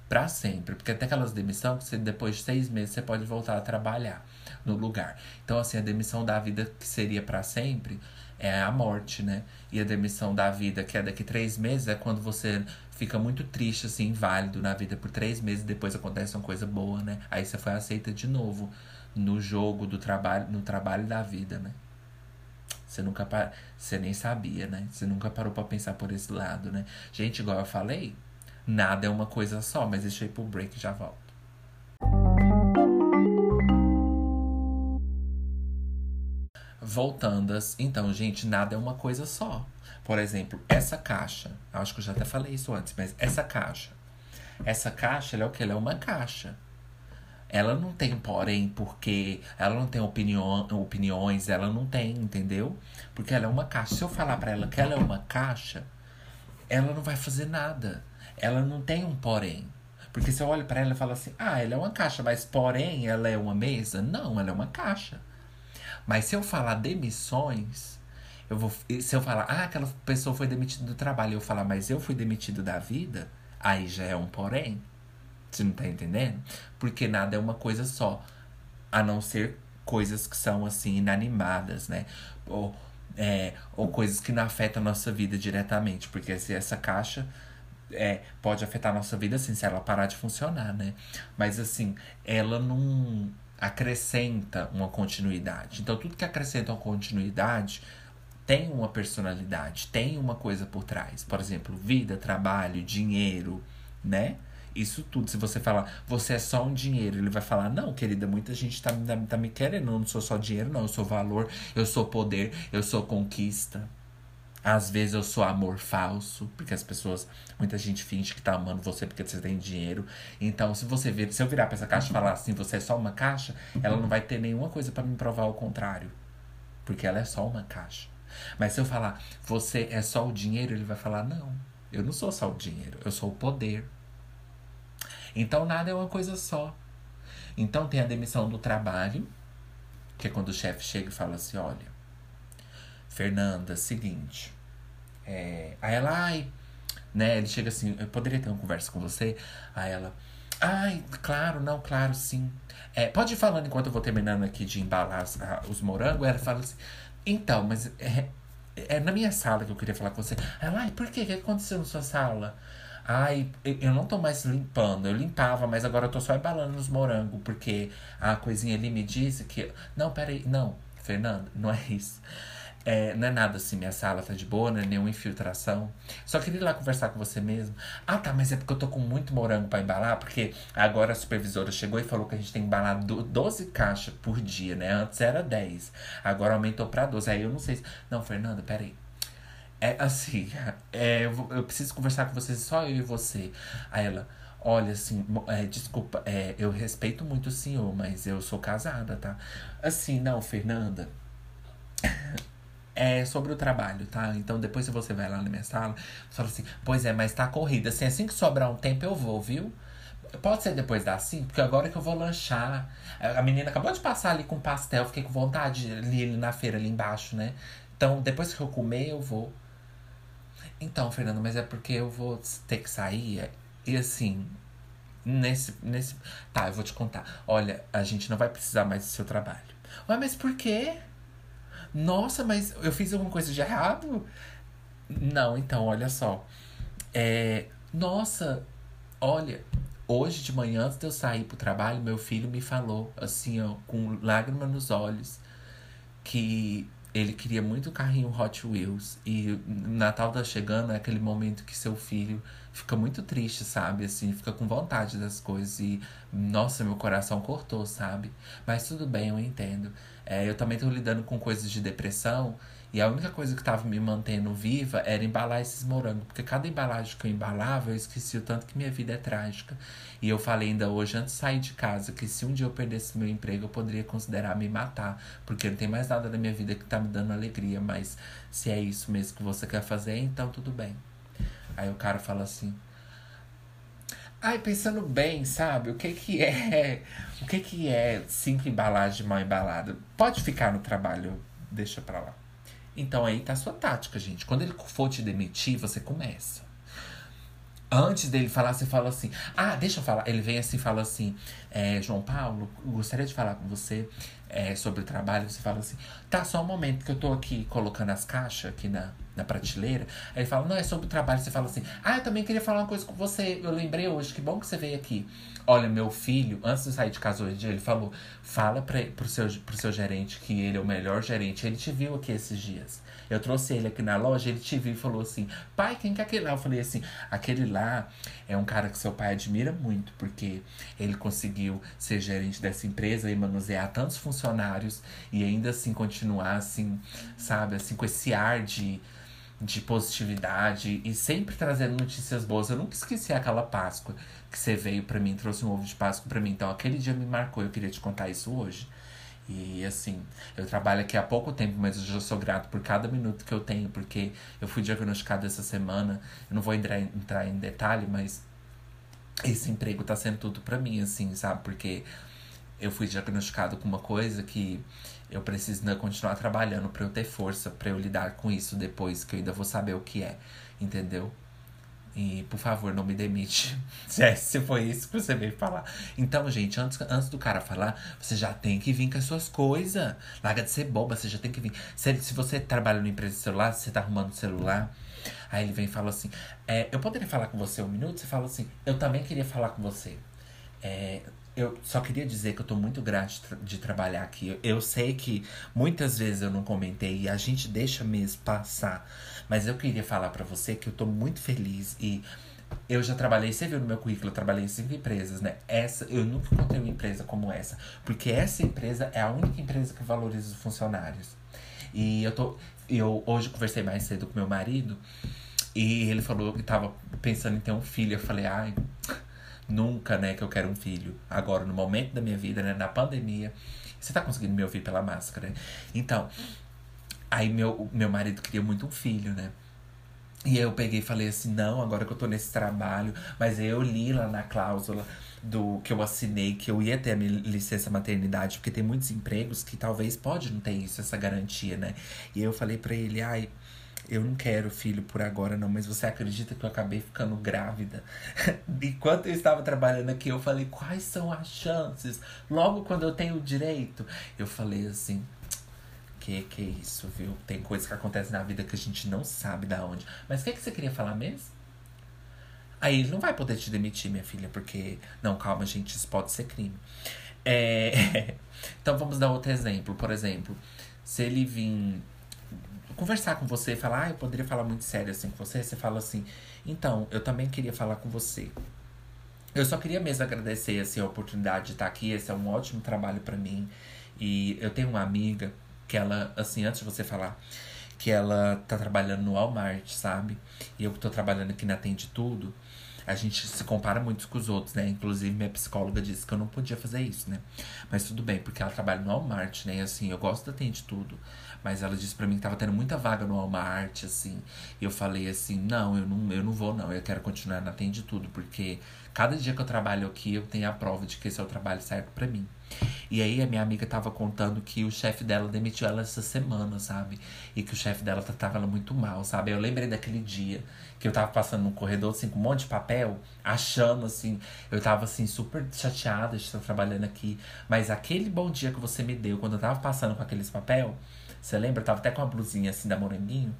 para sempre. Porque tem aquelas demissões que você, depois de seis meses você pode voltar a trabalhar no lugar. Então, assim, a demissão da vida que seria para sempre é a morte, né? E a demissão da vida, que é daqui três meses, é quando você fica muito triste, assim, inválido na vida por três meses, depois acontece uma coisa boa, né? Aí você foi aceita de novo no jogo do trabalho, no trabalho da vida, né? Você nunca par... você nem sabia, né? Você nunca parou para pensar por esse lado, né? Gente, igual eu falei, nada é uma coisa só, mas deixa eu ir pro break e já volto. Voltando, então, gente, nada é uma coisa só. Por exemplo, essa caixa, acho que eu já até falei isso antes, mas essa caixa, essa caixa, ela é o que? Ela é uma caixa. Ela não tem porém, porque ela não tem opinião, opiniões, ela não tem, entendeu? Porque ela é uma caixa. Se eu falar para ela que ela é uma caixa, ela não vai fazer nada. Ela não tem um porém. Porque se eu olho para ela e falo assim, ah, ela é uma caixa, mas porém ela é uma mesa? Não, ela é uma caixa. Mas se eu falar demissões, eu vou, se eu falar, ah, aquela pessoa foi demitida do trabalho, eu falar, mas eu fui demitido da vida, aí já é um porém. Você não tá entendendo? Porque nada é uma coisa só. A não ser coisas que são, assim, inanimadas, né? Ou, é, ou coisas que não afetam a nossa vida diretamente. Porque se essa caixa é, pode afetar a nossa vida, assim, se ela parar de funcionar, né? Mas, assim, ela não acrescenta uma continuidade. Então, tudo que acrescenta uma continuidade tem uma personalidade, tem uma coisa por trás. Por exemplo, vida, trabalho, dinheiro, né? Isso tudo. Se você falar, você é só um dinheiro, ele vai falar, não, querida, muita gente tá, tá, tá me querendo. Eu não sou só dinheiro, não. Eu sou valor, eu sou poder, eu sou conquista. Às vezes eu sou amor falso, porque as pessoas, muita gente finge que tá amando você porque você tem dinheiro. Então, se você vir, se eu virar pra essa caixa e falar assim, você é só uma caixa, ela não vai ter nenhuma coisa para me provar o contrário. Porque ela é só uma caixa. Mas se eu falar, você é só o dinheiro, ele vai falar, não, eu não sou só o dinheiro, eu sou o poder. Então nada é uma coisa só. Então tem a demissão do trabalho, que é quando o chefe chega e fala assim: olha, Fernanda, seguinte. É... Aí ela, ai, né? Ele chega assim: eu poderia ter uma conversa com você? Aí ela, ai, claro, não, claro, sim. É, pode ir falando enquanto eu vou terminando aqui de embalar os morangos. Ela fala assim: então, mas é, é na minha sala que eu queria falar com você. Ela, ai, por quê? O que aconteceu na sua sala? Ai, eu não tô mais limpando. Eu limpava, mas agora eu tô só embalando nos morangos, porque a coisinha ali me disse que. Não, peraí. Não, Fernando, não é isso. É, não é nada assim, minha sala tá de boa, não é nenhuma infiltração. Só queria ir lá conversar com você mesmo. Ah, tá, mas é porque eu tô com muito morango para embalar, porque agora a supervisora chegou e falou que a gente tem que embalar 12 caixas por dia, né? Antes era 10, agora aumentou para 12. Aí eu não sei se. Não, Fernanda, peraí. É assim, é, eu, eu, preciso conversar com você, só eu e você. Aí ela, olha, assim, é, desculpa, é, eu respeito muito o senhor, mas eu sou casada, tá? Assim, não, Fernanda. É sobre o trabalho, tá? Então depois você vai lá na minha sala, você fala assim, pois é, mas tá corrida. Assim, assim que sobrar um tempo eu vou, viu? Pode ser depois das 5, porque agora que eu vou lanchar. A menina acabou de passar ali com pastel, fiquei com vontade ali na feira ali embaixo, né? Então, depois que eu comer, eu vou. Então, Fernando, mas é porque eu vou ter que sair. E assim, nesse, nesse. Tá, eu vou te contar. Olha, a gente não vai precisar mais do seu trabalho. Ué, mas por quê? Nossa, mas eu fiz alguma coisa de errado? Não, então, olha só. É, nossa, olha, hoje de manhã, antes de eu sair pro trabalho, meu filho me falou, assim, ó, com lágrima nos olhos, que ele queria muito o carrinho Hot Wheels. E Natal tá chegando, é aquele momento que seu filho fica muito triste, sabe? Assim, fica com vontade das coisas. E, nossa, meu coração cortou, sabe? Mas tudo bem, eu entendo. É, eu também tô lidando com coisas de depressão. E a única coisa que tava me mantendo viva era embalar esses morangos. Porque cada embalagem que eu embalava, eu esqueci o tanto que minha vida é trágica. E eu falei ainda hoje, antes de sair de casa, que se um dia eu perdesse meu emprego, eu poderia considerar me matar. Porque não tem mais nada na minha vida que tá me dando alegria. Mas se é isso mesmo que você quer fazer, então tudo bem. Aí o cara fala assim. Ai, pensando bem, sabe? O que que é? O que que é cinco embalagens mal embaladas? Pode ficar no trabalho, deixa pra lá. Então aí tá a sua tática, gente. Quando ele for te demitir, você começa. Antes dele falar, você fala assim: Ah, deixa eu falar. Ele vem assim e fala assim: é, João Paulo, gostaria de falar com você é, sobre o trabalho. Você fala assim: Tá, só um momento que eu tô aqui colocando as caixas aqui na, na prateleira. Aí ele fala: Não, é sobre o trabalho. Você fala assim: Ah, eu também queria falar uma coisa com você. Eu lembrei hoje, que bom que você veio aqui. Olha, meu filho, antes de sair de casa hoje, ele falou: Fala pra, pro, seu, pro seu gerente que ele é o melhor gerente. Ele te viu aqui esses dias. Eu trouxe ele aqui na loja, ele te viu e falou assim: Pai, quem que é aquele lá? Eu falei assim: Aquele lá é um cara que seu pai admira muito, porque ele conseguiu ser gerente dessa empresa e manusear tantos funcionários e ainda assim continuar assim, sabe, assim, com esse ar de de positividade e sempre trazendo notícias boas. Eu nunca esqueci aquela Páscoa que você veio para mim, trouxe um ovo de Páscoa para mim. Então aquele dia me marcou, eu queria te contar isso hoje. E assim, eu trabalho aqui há pouco tempo, mas eu já sou grato por cada minuto que eu tenho, porque eu fui diagnosticado essa semana. Eu não vou entrar, entrar em detalhe, mas esse emprego tá sendo tudo para mim, assim, sabe? Porque eu fui diagnosticado com uma coisa que eu preciso continuar trabalhando para eu ter força para eu lidar com isso depois, que eu ainda vou saber o que é, entendeu? E, por favor, não me demite. Se, é, se foi isso que você veio falar. Então, gente, antes, antes do cara falar, você já tem que vir com as suas coisas. Larga de ser boba, você já tem que vir. Se, se você trabalha numa empresa de celular, você tá arrumando celular. Aí ele vem e fala assim: é, Eu poderia falar com você um minuto? Você fala assim: Eu também queria falar com você. É, eu só queria dizer que eu tô muito grato de trabalhar aqui. Eu sei que muitas vezes eu não comentei e a gente deixa mesmo passar. Mas eu queria falar para você que eu tô muito feliz e eu já trabalhei, você viu no meu currículo, eu trabalhei em cinco empresas, né? Essa, eu nunca encontrei uma empresa como essa. Porque essa empresa é a única empresa que valoriza os funcionários. E eu tô. Eu hoje conversei mais cedo com meu marido e ele falou que tava pensando em ter um filho. Eu falei, ai. Nunca, né, que eu quero um filho. Agora, no momento da minha vida, né, na pandemia. Você tá conseguindo me ouvir pela máscara, né? Então, aí meu, meu marido queria muito um filho, né? E eu peguei e falei assim, não, agora que eu tô nesse trabalho, mas eu li lá na cláusula do que eu assinei que eu ia ter a minha licença maternidade, porque tem muitos empregos que talvez pode não ter isso, essa garantia, né? E eu falei para ele, ai, eu não quero filho por agora, não, mas você acredita que eu acabei ficando grávida? Enquanto eu estava trabalhando aqui, eu falei, quais são as chances? Logo quando eu tenho o direito, eu falei assim. Que que é isso, viu? Tem coisas que acontecem na vida que a gente não sabe da onde. Mas o que, que você queria falar mesmo? Aí ele não vai poder te demitir, minha filha, porque. Não, calma, gente, isso pode ser crime. É... então vamos dar outro exemplo. Por exemplo, se ele vir conversar com você e falar, ah, eu poderia falar muito sério assim com você, você fala assim, então, eu também queria falar com você. Eu só queria mesmo agradecer assim, a oportunidade de estar aqui. Esse é um ótimo trabalho para mim. E eu tenho uma amiga que ela, assim, antes de você falar, que ela tá trabalhando no Walmart, sabe? E eu tô trabalhando aqui na Tende Tudo. A gente se compara muito com os outros, né? Inclusive, minha psicóloga disse que eu não podia fazer isso, né? Mas tudo bem, porque ela trabalha no Walmart, né? E assim, eu gosto da Tende Tudo. Mas ela disse para mim que tava tendo muita vaga no Walmart, assim. E eu falei assim, não, eu não, eu não vou, não. Eu quero continuar na Tem de Tudo, porque cada dia que eu trabalho aqui, eu tenho a prova de que esse é o trabalho certo para mim. E aí a minha amiga tava contando que o chefe dela demitiu ela essa semana, sabe? E que o chefe dela tratava ela muito mal, sabe? Eu lembrei daquele dia que eu tava passando num corredor, assim, com um monte de papel, achando, assim, eu tava, assim, super chateada de estar trabalhando aqui. Mas aquele bom dia que você me deu, quando eu tava passando com aqueles papel, você lembra? Eu tava até com a blusinha assim da Moranguinho.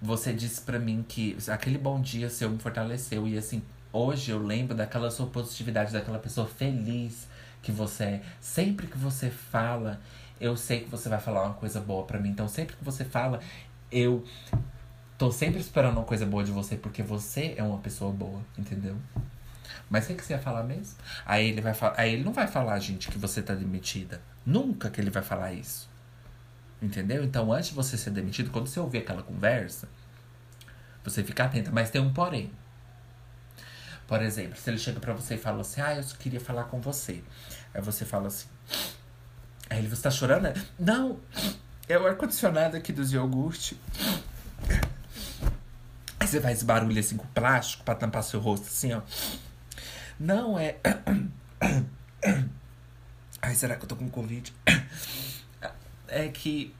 Você disse para mim que aquele bom dia seu me fortaleceu. E assim, hoje eu lembro daquela sua positividade, daquela pessoa feliz que você é. Sempre que você fala, eu sei que você vai falar uma coisa boa para mim. Então, sempre que você fala, eu tô sempre esperando uma coisa boa de você, porque você é uma pessoa boa, entendeu? Mas o que, que você ia falar mesmo? Aí ele vai falar. Aí ele não vai falar, gente, que você tá demitida. Nunca que ele vai falar isso. Entendeu? Então, antes de você ser demitido, quando você ouvir aquela conversa, você fica atenta. Mas tem um porém. Por exemplo, se ele chega para você e fala assim: Ah, eu queria falar com você. Aí você fala assim. Aí ele, você tá chorando? Não, é o ar-condicionado aqui dos iogurte. Aí você faz barulho assim com plástico pra tampar seu rosto, assim, ó. Não, é. Ai, será que eu tô com Covid? É que.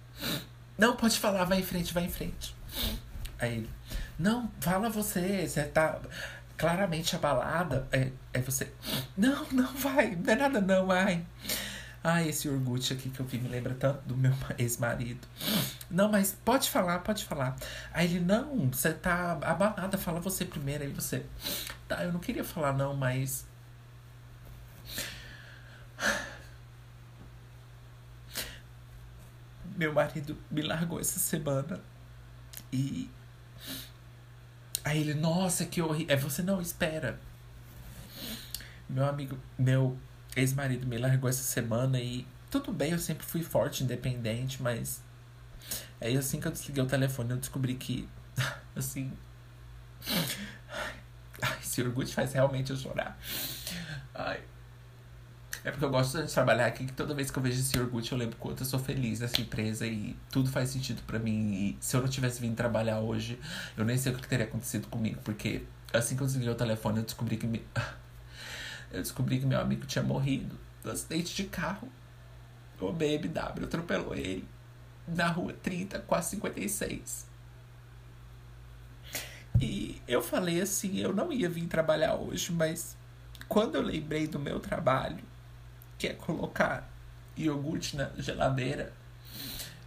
Não, pode falar, vai em frente, vai em frente. Aí ele. Não, fala você, você tá claramente abalada. É, é você. Não, não vai, não é nada não, ai. Ai, esse orgulho aqui que eu vi me lembra tanto do meu ex-marido. Não, mas pode falar, pode falar. Aí ele, não, você tá abalada, fala você primeiro. Aí você, tá, eu não queria falar não, mas. Meu marido me largou essa semana. E. Aí ele, nossa, que horrível. É você, não, espera. Meu amigo, meu ex-marido me largou essa semana e tudo bem, eu sempre fui forte, independente, mas aí assim que eu desliguei o telefone eu descobri que, assim. Ai, esse orgulho faz realmente eu chorar. Ai. É porque eu gosto de trabalhar aqui que toda vez que eu vejo esse orgulho eu lembro quanto eu sou feliz nessa empresa e tudo faz sentido para mim. E se eu não tivesse vindo trabalhar hoje, eu nem sei o que teria acontecido comigo, porque assim que eu desliguei o telefone eu descobri que me eu descobri que meu amigo tinha morrido no acidente de carro. O BMW atropelou ele na rua 30, quase 56. E eu falei assim, eu não ia vir trabalhar hoje, mas quando eu lembrei do meu trabalho, que é colocar iogurte na geladeira,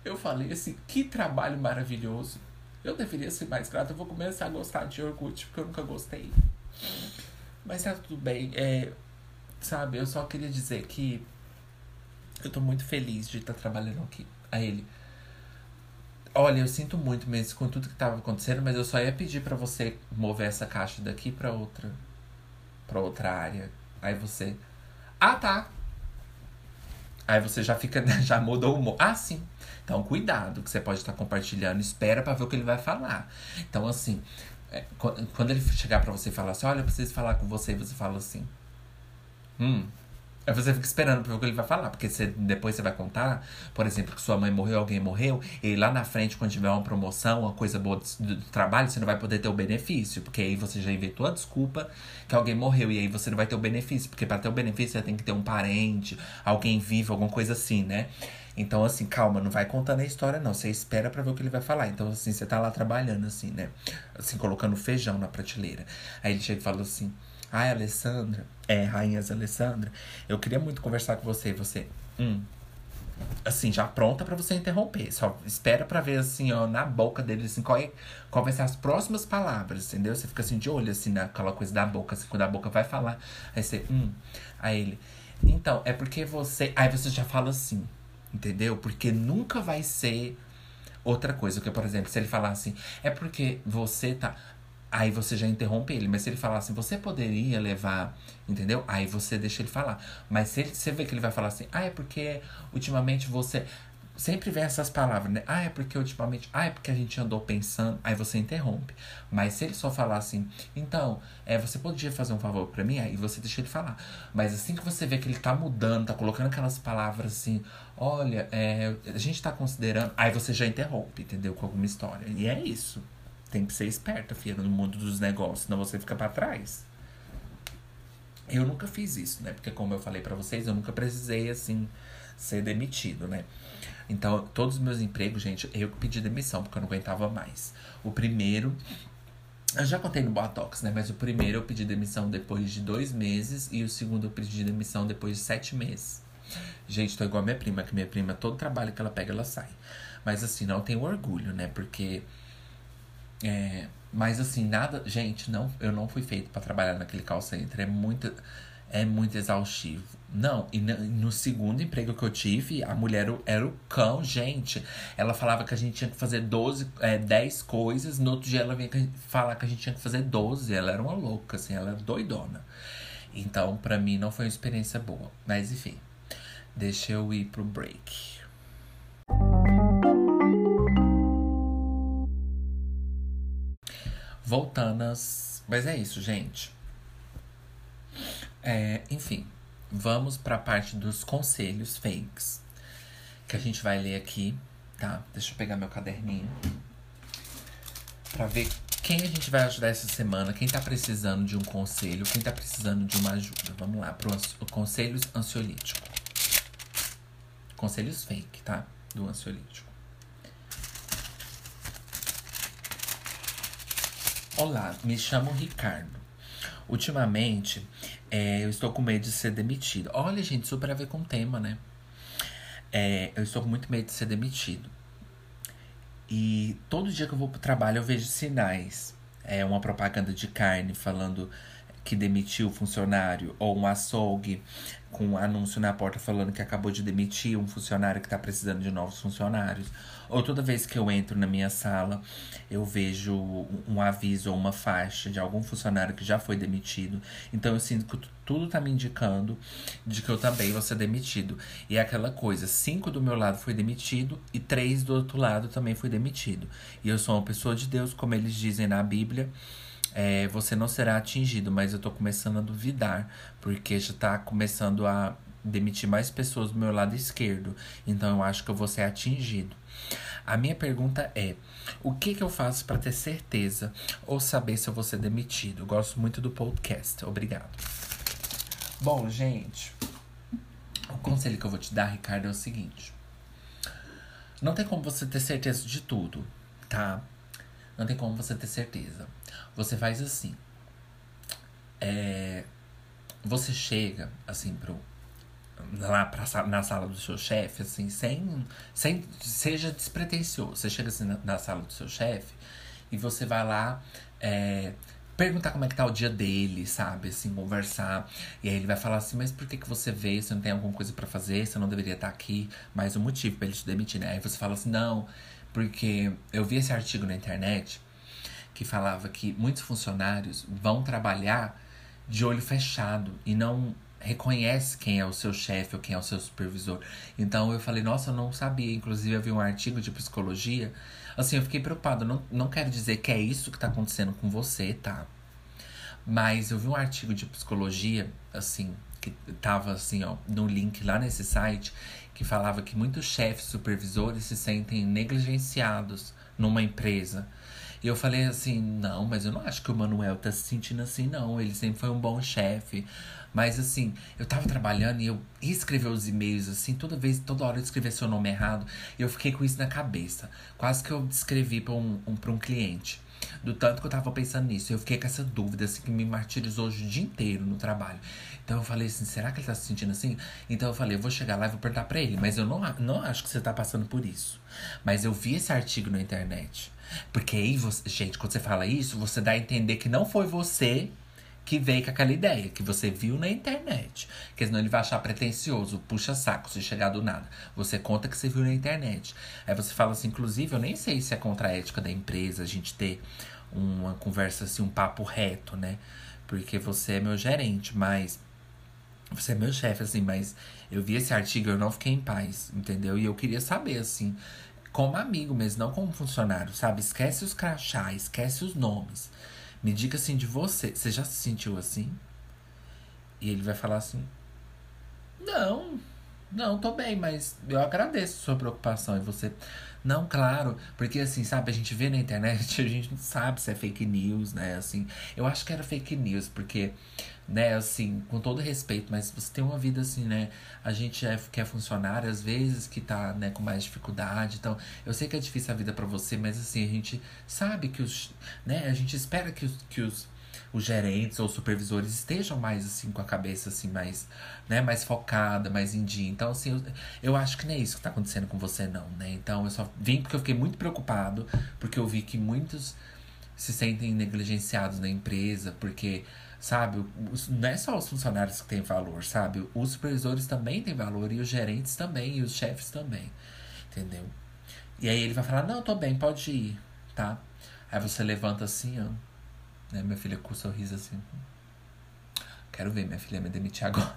eu falei assim, que trabalho maravilhoso. Eu deveria ser mais grato, eu vou começar a gostar de iogurte, porque eu nunca gostei. Mas tá tudo bem. É, sabe, eu só queria dizer que eu tô muito feliz de estar tá trabalhando aqui. A ele. Olha, eu sinto muito mesmo com tudo que tava acontecendo, mas eu só ia pedir para você mover essa caixa daqui para outra para outra área. Aí você, ah, tá. Aí você já fica, já mudou o humor. Ah, sim. Então, cuidado, que você pode estar compartilhando. Espera para ver o que ele vai falar. Então, assim, é, quando ele chegar para você e falar assim, olha, eu preciso falar com você, você fala assim, hum. Aí você fica esperando pra ver o que ele vai falar, porque você, depois você vai contar, por exemplo, que sua mãe morreu, alguém morreu, e lá na frente, quando tiver uma promoção, uma coisa boa do, do trabalho, você não vai poder ter o benefício, porque aí você já inventou a desculpa que alguém morreu, e aí você não vai ter o benefício, porque para ter o benefício você tem que ter um parente, alguém vivo, alguma coisa assim, né? Então, assim, calma, não vai contando a história, não. Você espera para ver o que ele vai falar. Então, assim, você tá lá trabalhando, assim, né? Assim, colocando feijão na prateleira. Aí ele chega e fala assim: Ai, Alessandra, é, Rainhas Alessandra, eu queria muito conversar com você. Você, hum. Assim, já pronta para você interromper. Só espera para ver, assim, ó, na boca dele, assim, qual, é, qual vai ser as próximas palavras, entendeu? Você fica assim, de olho, assim, naquela coisa da boca, assim, quando a boca vai falar. Aí você, hum. Aí ele, então, é porque você. Aí você já fala assim. Entendeu? Porque nunca vai ser outra coisa. Que, por exemplo, se ele falar assim, é porque você tá. Aí você já interrompe ele. Mas se ele falar assim, você poderia levar. Entendeu? Aí você deixa ele falar. Mas se ele, você vê que ele vai falar assim, ah, é porque ultimamente você. Sempre vem essas palavras, né? Ah, é porque ultimamente. Ah, é porque a gente andou pensando. Aí você interrompe. Mas se ele só falar assim, então, é, você podia fazer um favor para mim? Aí você deixa ele falar. Mas assim que você vê que ele tá mudando, tá colocando aquelas palavras assim, olha, é, a gente tá considerando. Aí você já interrompe, entendeu? Com alguma história. E é isso. Tem que ser esperta, filha, no mundo dos negócios, senão você fica para trás. Eu nunca fiz isso, né? Porque como eu falei para vocês, eu nunca precisei, assim, ser demitido, né? Então, todos os meus empregos, gente, eu pedi demissão, porque eu não aguentava mais. O primeiro, eu já contei no Botox, né? Mas o primeiro eu pedi demissão depois de dois meses e o segundo eu pedi demissão depois de sete meses. Gente, tô igual a minha prima, que minha prima, todo trabalho que ela pega, ela sai. Mas assim, não tenho orgulho, né? Porque. É, mas assim, nada. Gente, não, eu não fui feito para trabalhar naquele call center. É muito é muito exaustivo. Não, e no segundo emprego que eu tive, a mulher era o cão, gente. Ela falava que a gente tinha que fazer 12, é, 10 coisas. No outro dia ela vinha falar que a gente tinha que fazer 12. Ela era uma louca, assim, ela era doidona. Então, para mim, não foi uma experiência boa. Mas enfim, deixa eu ir pro break. Voltanas. Mas é isso, gente. É, enfim, vamos para a parte dos conselhos fakes. Que a gente vai ler aqui, tá? Deixa eu pegar meu caderninho. Pra ver quem a gente vai ajudar essa semana, quem tá precisando de um conselho, quem tá precisando de uma ajuda. Vamos lá, pro o conselhos ansiolítico. Conselhos fake, tá? Do ansiolítico. Olá, me chamo Ricardo. Ultimamente, é, eu estou com medo de ser demitido. Olha, gente, super a ver com o tema, né? É, eu estou com muito medo de ser demitido. E todo dia que eu vou pro trabalho eu vejo sinais. É uma propaganda de carne falando que demitiu o funcionário, ou um açougue com um anúncio na porta falando que acabou de demitir um funcionário que está precisando de novos funcionários. Ou toda vez que eu entro na minha sala, eu vejo um aviso ou uma faixa de algum funcionário que já foi demitido. Então eu sinto que tudo tá me indicando de que eu também vou ser demitido. E é aquela coisa, cinco do meu lado foi demitido e três do outro lado também foi demitido. E eu sou uma pessoa de Deus, como eles dizem na Bíblia é, você não será atingido, mas eu tô começando a duvidar, porque já tá começando a demitir mais pessoas do meu lado esquerdo. Então eu acho que eu vou ser atingido. A minha pergunta é: o que, que eu faço para ter certeza ou saber se eu vou ser demitido? Eu gosto muito do podcast. Obrigado. Bom, gente, o conselho que eu vou te dar, Ricardo, é o seguinte: não tem como você ter certeza de tudo, tá? Não tem como você ter certeza. Você faz assim. É, você chega, assim, pro, lá pra, na sala do seu chefe, assim, sem, sem. Seja despretensioso. Você chega assim na, na sala do seu chefe e você vai lá. É, perguntar como é que tá o dia dele, sabe? Assim, conversar. E aí ele vai falar assim, mas por que, que você veio? Você não tem alguma coisa para fazer? Você não deveria estar tá aqui? Mais um motivo para ele te demitir, né? Aí você fala assim, não, porque eu vi esse artigo na internet que falava que muitos funcionários vão trabalhar de olho fechado e não reconhece quem é o seu chefe ou quem é o seu supervisor. Então eu falei, nossa, eu não sabia. Inclusive, vi um artigo de psicologia. Assim, eu fiquei preocupado. Não, não quero dizer que é isso que tá acontecendo com você, tá? Mas eu vi um artigo de psicologia, assim, que tava assim, ó, no link lá nesse site, que falava que muitos chefes supervisores se sentem negligenciados numa empresa. E eu falei assim, não, mas eu não acho que o Manuel tá se sentindo assim, não. Ele sempre foi um bom chefe. Mas assim, eu tava trabalhando e eu ia escrever os e-mails, assim, toda vez, toda hora eu escrevia seu nome errado. E eu fiquei com isso na cabeça. Quase que eu escrevi pra um, um, pra um cliente. Do tanto que eu tava pensando nisso. Eu fiquei com essa dúvida, assim, que me martirizou o dia inteiro no trabalho. Então eu falei assim, será que ele tá se sentindo assim? Então eu falei, eu vou chegar lá e vou perguntar pra ele. Mas eu não, não acho que você tá passando por isso. Mas eu vi esse artigo na internet. Porque aí, você, gente, quando você fala isso, você dá a entender que não foi você que veio com aquela ideia, que você viu na internet. Porque senão ele vai achar pretencioso, puxa saco, se chegar do nada. Você conta que você viu na internet. Aí você fala assim, inclusive, eu nem sei se é contra a ética da empresa a gente ter uma conversa assim, um papo reto, né? Porque você é meu gerente, mas. Você é meu chefe, assim, mas eu vi esse artigo e eu não fiquei em paz, entendeu? E eu queria saber, assim, como amigo mesmo, não como funcionário, sabe? Esquece os crachá, esquece os nomes. Me diga assim de você. Você já se sentiu assim? E ele vai falar assim: Não, não, tô bem, mas eu agradeço a sua preocupação. E você, não, claro, porque assim, sabe, a gente vê na internet, a gente não sabe se é fake news, né? Assim, eu acho que era fake news, porque né, assim, com todo respeito, mas você tem uma vida assim, né? A gente é, que é funcionário, às vezes que tá, né, com mais dificuldade. Então, eu sei que é difícil a vida para você, mas assim, a gente sabe que os, né, a gente espera que os, que os, os gerentes ou supervisores estejam mais assim com a cabeça assim mais, né, mais focada, mais em dia. Então, assim, eu, eu acho que não é isso que tá acontecendo com você não, né? Então, eu só vim porque eu fiquei muito preocupado, porque eu vi que muitos se sentem negligenciados na empresa, porque Sabe? Não é só os funcionários que têm valor, sabe? Os supervisores também têm valor e os gerentes também, e os chefes também. Entendeu? E aí ele vai falar: Não, tô bem, pode ir, tá? Aí você levanta assim, ó. Né? Minha filha com um sorriso assim. Quero ver minha filha me demitir agora.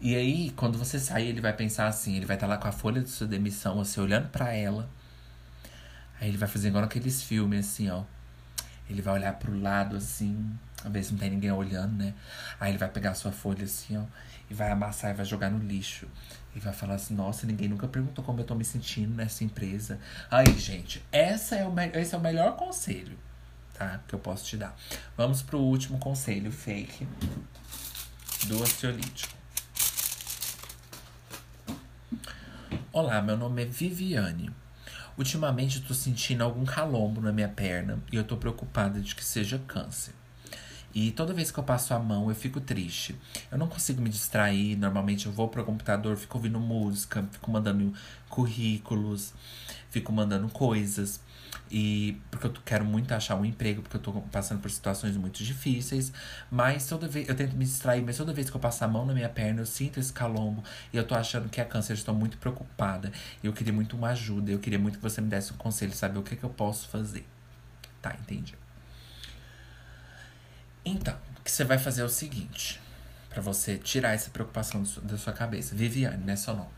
E aí, quando você sair, ele vai pensar assim: ele vai estar tá lá com a folha de sua demissão, assim, olhando para ela. Aí ele vai fazer igual aqueles filmes, assim, ó. Ele vai olhar pro lado assim, ver se não tem ninguém olhando, né? Aí ele vai pegar a sua folha assim, ó, e vai amassar e vai jogar no lixo. E vai falar assim, nossa, ninguém nunca perguntou como eu tô me sentindo nessa empresa. Aí, gente, essa é o esse é o melhor conselho, tá? Que eu posso te dar. Vamos pro último conselho fake do ansiolítico. Olá, meu nome é Viviane. Ultimamente eu tô sentindo algum calombo na minha perna e eu tô preocupada de que seja câncer. E toda vez que eu passo a mão, eu fico triste. Eu não consigo me distrair. Normalmente eu vou pro computador, fico ouvindo música, fico mandando currículos, fico mandando coisas. E porque eu quero muito achar um emprego, porque eu tô passando por situações muito difíceis. Mas toda vez eu tento me distrair, mas toda vez que eu passo a mão na minha perna, eu sinto esse calombo. E eu tô achando que é câncer, eu estou muito preocupada. Eu queria muito uma ajuda. Eu queria muito que você me desse um conselho, saber o que, que eu posso fazer. Tá, entendi. Então, o que você vai fazer é o seguinte, para você tirar essa preocupação da sua cabeça. Viviane, né, seu nome.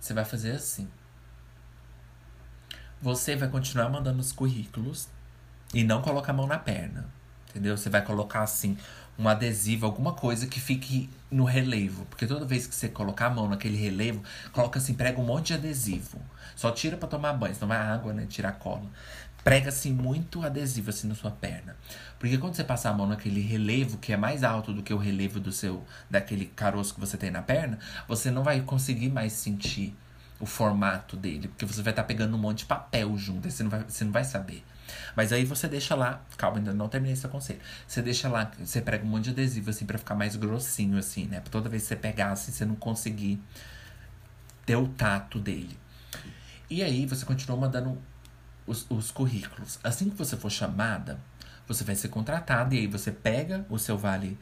Você vai fazer assim. Você vai continuar mandando os currículos e não colocar a mão na perna. Entendeu? Você vai colocar assim um adesivo, alguma coisa que fique no relevo. Porque toda vez que você colocar a mão naquele relevo, coloca assim, prega um monte de adesivo. Só tira para tomar banho, senão vai água, né? Tira a cola prega assim muito adesivo assim na sua perna. Porque quando você passar a mão naquele relevo que é mais alto do que o relevo do seu daquele caroço que você tem na perna, você não vai conseguir mais sentir o formato dele, porque você vai estar tá pegando um monte de papel junto, você não vai, você não vai saber. Mas aí você deixa lá, calma, ainda não terminei esse conselho. Você deixa lá, você prega um monte de adesivo assim para ficar mais grossinho assim, né? Toda vez que você pegar assim, você não conseguir ter o tato dele. E aí você continua mandando os, os currículos. Assim que você for chamada, você vai ser contratada e aí você pega o seu vale.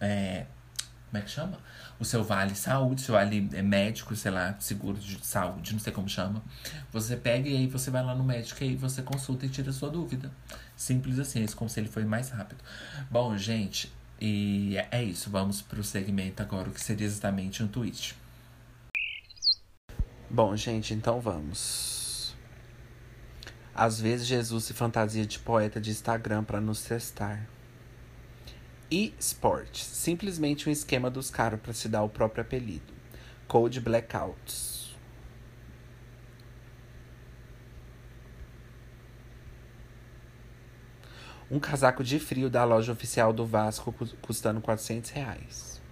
É, como é que chama? O seu vale saúde, seu vale é médico, sei lá, seguro de saúde, não sei como chama. Você pega e aí você vai lá no médico e aí você consulta e tira a sua dúvida. Simples assim, esse conselho foi mais rápido. Bom, gente, e é isso. Vamos pro segmento agora, o que seria exatamente um tweet. Bom, gente, então vamos. Às vezes Jesus se fantasia de poeta de Instagram para nos testar. E Sport, simplesmente um esquema dos caras para se dar o próprio apelido. Code Blackouts. Um casaco de frio da loja oficial do Vasco custando 400 reais.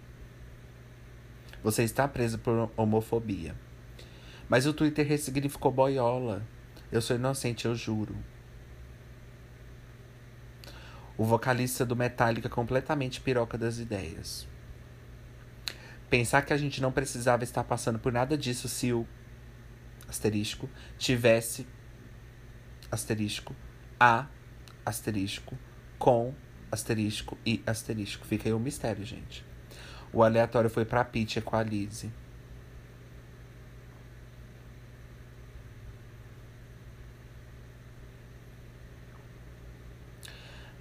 Você está preso por homofobia. Mas o Twitter ressignificou boiola. Eu sou inocente, eu juro. O vocalista do Metallica completamente piroca das ideias. Pensar que a gente não precisava estar passando por nada disso se o asterisco tivesse asterisco a asterisco com asterisco e asterisco. Fica aí o um mistério, gente. O aleatório foi pra Pitty com a Lizzie.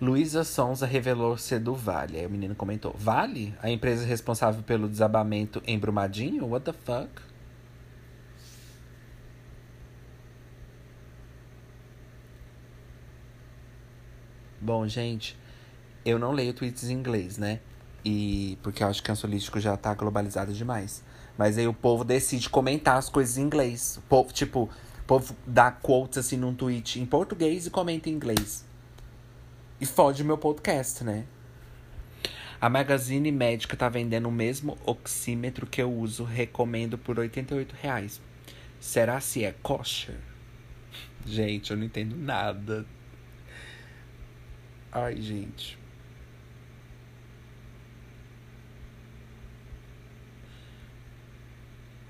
Luísa Sonza revelou ser do Vale. Aí o menino comentou: Vale? A empresa responsável pelo desabamento em Brumadinho? What the fuck? Bom, gente, eu não leio tweets em inglês, né? E porque eu acho que o ansiolítico já tá globalizado demais. Mas aí o povo decide comentar as coisas em inglês. O povo, tipo, o povo dá quotes assim num tweet em português e comenta em inglês. E fode meu podcast, né? A Magazine Médica tá vendendo o mesmo oxímetro que eu uso, recomendo por 88 reais. Será se é kosher? Gente, eu não entendo nada. Ai, gente.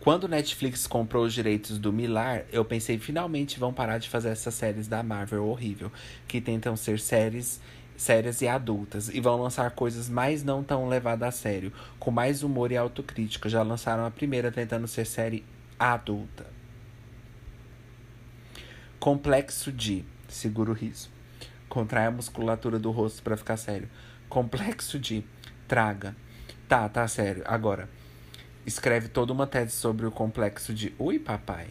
Quando o Netflix comprou os direitos do Milar, eu pensei finalmente vão parar de fazer essas séries da Marvel horrível, que tentam ser séries sérias e adultas, e vão lançar coisas mais não tão levadas a sério, com mais humor e autocrítica. Já lançaram a primeira tentando ser série adulta. Complexo de, segura o riso. Contrai a musculatura do rosto para ficar sério. Complexo de, traga. Tá, tá sério. Agora, escreve toda uma tese sobre o complexo de Ui, papai.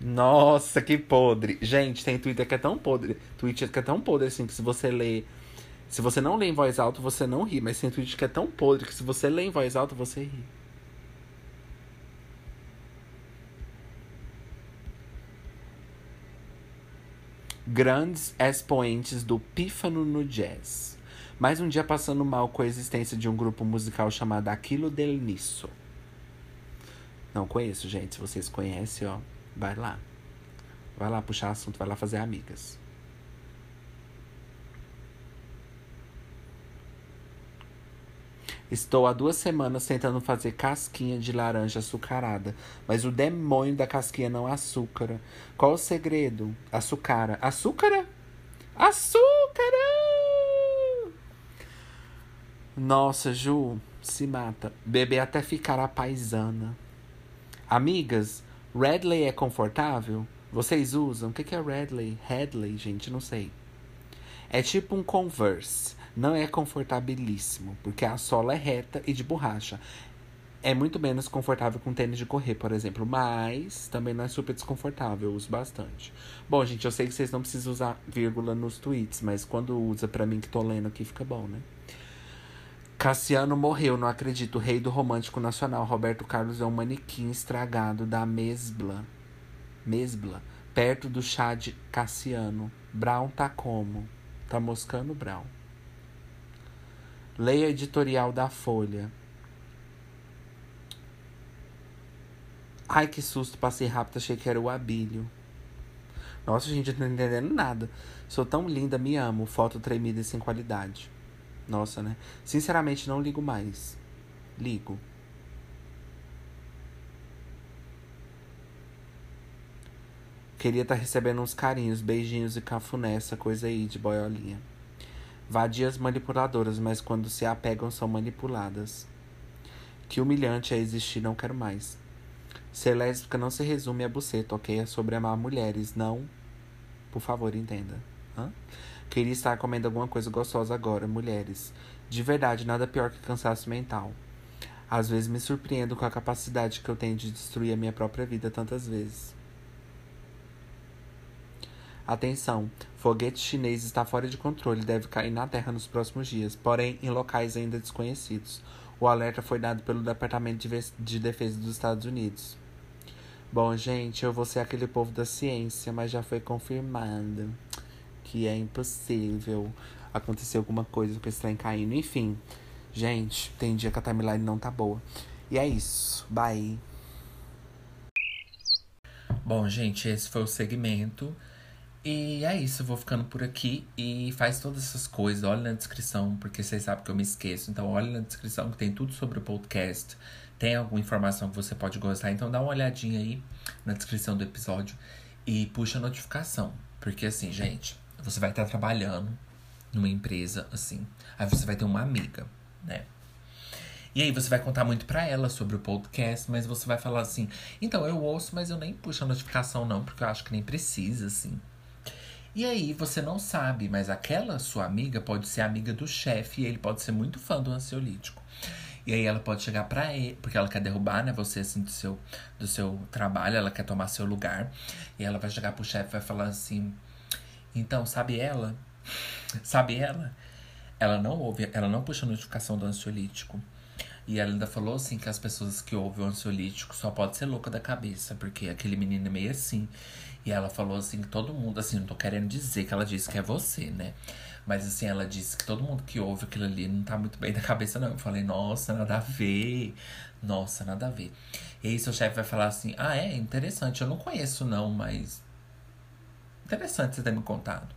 Nossa, que podre. Gente, tem Twitter que é tão podre. Twitter que é tão podre assim que se você lê. Se você não lê em voz alta, você não ri. Mas tem Twitter que é tão podre que se você lê em voz alta, você ri. Grandes expoentes do pífano no jazz. Mais um dia passando mal com a existência de um grupo musical chamado Aquilo del Nisso. Não conheço, gente. Se vocês conhecem, ó, vai lá. Vai lá puxar assunto, vai lá fazer amigas. Estou há duas semanas tentando fazer casquinha de laranja açucarada, mas o demônio da casquinha não açúcara. Qual o segredo? Açucara. Açúcara? Açúcara! Nossa, Ju, se mata. Beber até ficar a paisana. Amigas, Redley é confortável? Vocês usam? O que é Redley? Redley, gente, não sei. É tipo um Converse. Não é confortabilíssimo, porque a sola é reta e de borracha. É muito menos confortável com tênis de correr, por exemplo. Mas também não é super desconfortável, eu uso bastante. Bom, gente, eu sei que vocês não precisam usar vírgula nos tweets, mas quando usa pra mim que tô lendo aqui fica bom, né? Cassiano morreu, não acredito. O rei do romântico nacional, Roberto Carlos, é um manequim estragado da Mesbla. Mesbla, perto do chá de Cassiano. Brown tá como? Tá moscando Brown. Leia editorial da Folha. Ai, que susto, passei rápido, achei que era o Abílio. Nossa, gente, eu não tô entendendo nada. Sou tão linda, me amo. Foto tremida e sem qualidade. Nossa, né? Sinceramente, não ligo mais. Ligo. Queria estar tá recebendo uns carinhos, beijinhos e cafuné, essa coisa aí de boiolinha. Vadias manipuladoras, mas quando se apegam são manipuladas. Que humilhante é existir, não quero mais. Ser lésbica não se resume a buceta, ok? É sobre amar mulheres, não. Por favor, entenda. Hã? Queria estar comendo alguma coisa gostosa agora, mulheres. De verdade, nada pior que cansaço mental. Às vezes me surpreendo com a capacidade que eu tenho de destruir a minha própria vida tantas vezes. Atenção, foguete chinês está fora de controle e deve cair na Terra nos próximos dias, porém em locais ainda desconhecidos. O alerta foi dado pelo Departamento de Defesa dos Estados Unidos. Bom, gente, eu vou ser aquele povo da ciência, mas já foi confirmado que é impossível acontecer alguma coisa com esse trem caindo. Enfim, gente, tem dia que a timeline não tá boa. E é isso. Bye. Bom, gente, esse foi o segmento. E é isso, vou ficando por aqui e faz todas essas coisas. Olha na descrição, porque vocês sabem que eu me esqueço. Então, olha na descrição que tem tudo sobre o podcast. Tem alguma informação que você pode gostar. Então, dá uma olhadinha aí na descrição do episódio e puxa a notificação. Porque, assim, gente, você vai estar trabalhando numa empresa assim. Aí você vai ter uma amiga, né? E aí você vai contar muito para ela sobre o podcast, mas você vai falar assim: "Então eu ouço, mas eu nem puxo a notificação não, porque eu acho que nem precisa assim". E aí você não sabe, mas aquela sua amiga pode ser amiga do chefe e ele pode ser muito fã do ansiolítico. E aí ela pode chegar para ele, porque ela quer derrubar, né, você assim do seu do seu trabalho, ela quer tomar seu lugar. E ela vai chegar pro chefe e vai falar assim: então, sabe ela? Sabe ela? Ela não ouve, ela não puxa a notificação do ansiolítico. E ela ainda falou assim que as pessoas que ouvem o ansiolítico só pode ser louca da cabeça, porque aquele menino é meio assim. E ela falou assim que todo mundo, assim, não tô querendo dizer que ela disse que é você, né? Mas assim, ela disse que todo mundo que ouve aquilo ali não tá muito bem da cabeça, não. Eu falei, nossa, nada a ver. Nossa, nada a ver. E aí seu chefe vai falar assim, ah, é interessante, eu não conheço não, mas interessante você ter me contado.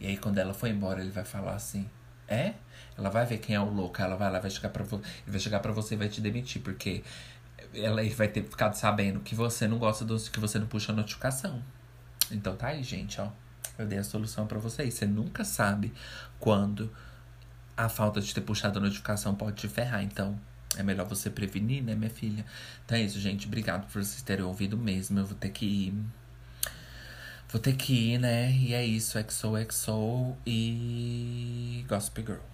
E aí, quando ela foi embora, ele vai falar assim: É? Ela vai ver quem é o louco, ela vai lá, vai chegar pra, ele vai chegar pra você e vai te demitir, porque ela vai ter ficado sabendo que você não gosta do que você não puxa a notificação. Então tá aí, gente, ó. Eu dei a solução para vocês. Você nunca sabe quando a falta de ter puxado a notificação pode te ferrar. Então, é melhor você prevenir, né, minha filha? Então é isso, gente. Obrigado por vocês terem ouvido mesmo. Eu vou ter que ir Vou ter que ir, né? E é isso. XOXO e Gossip Girl.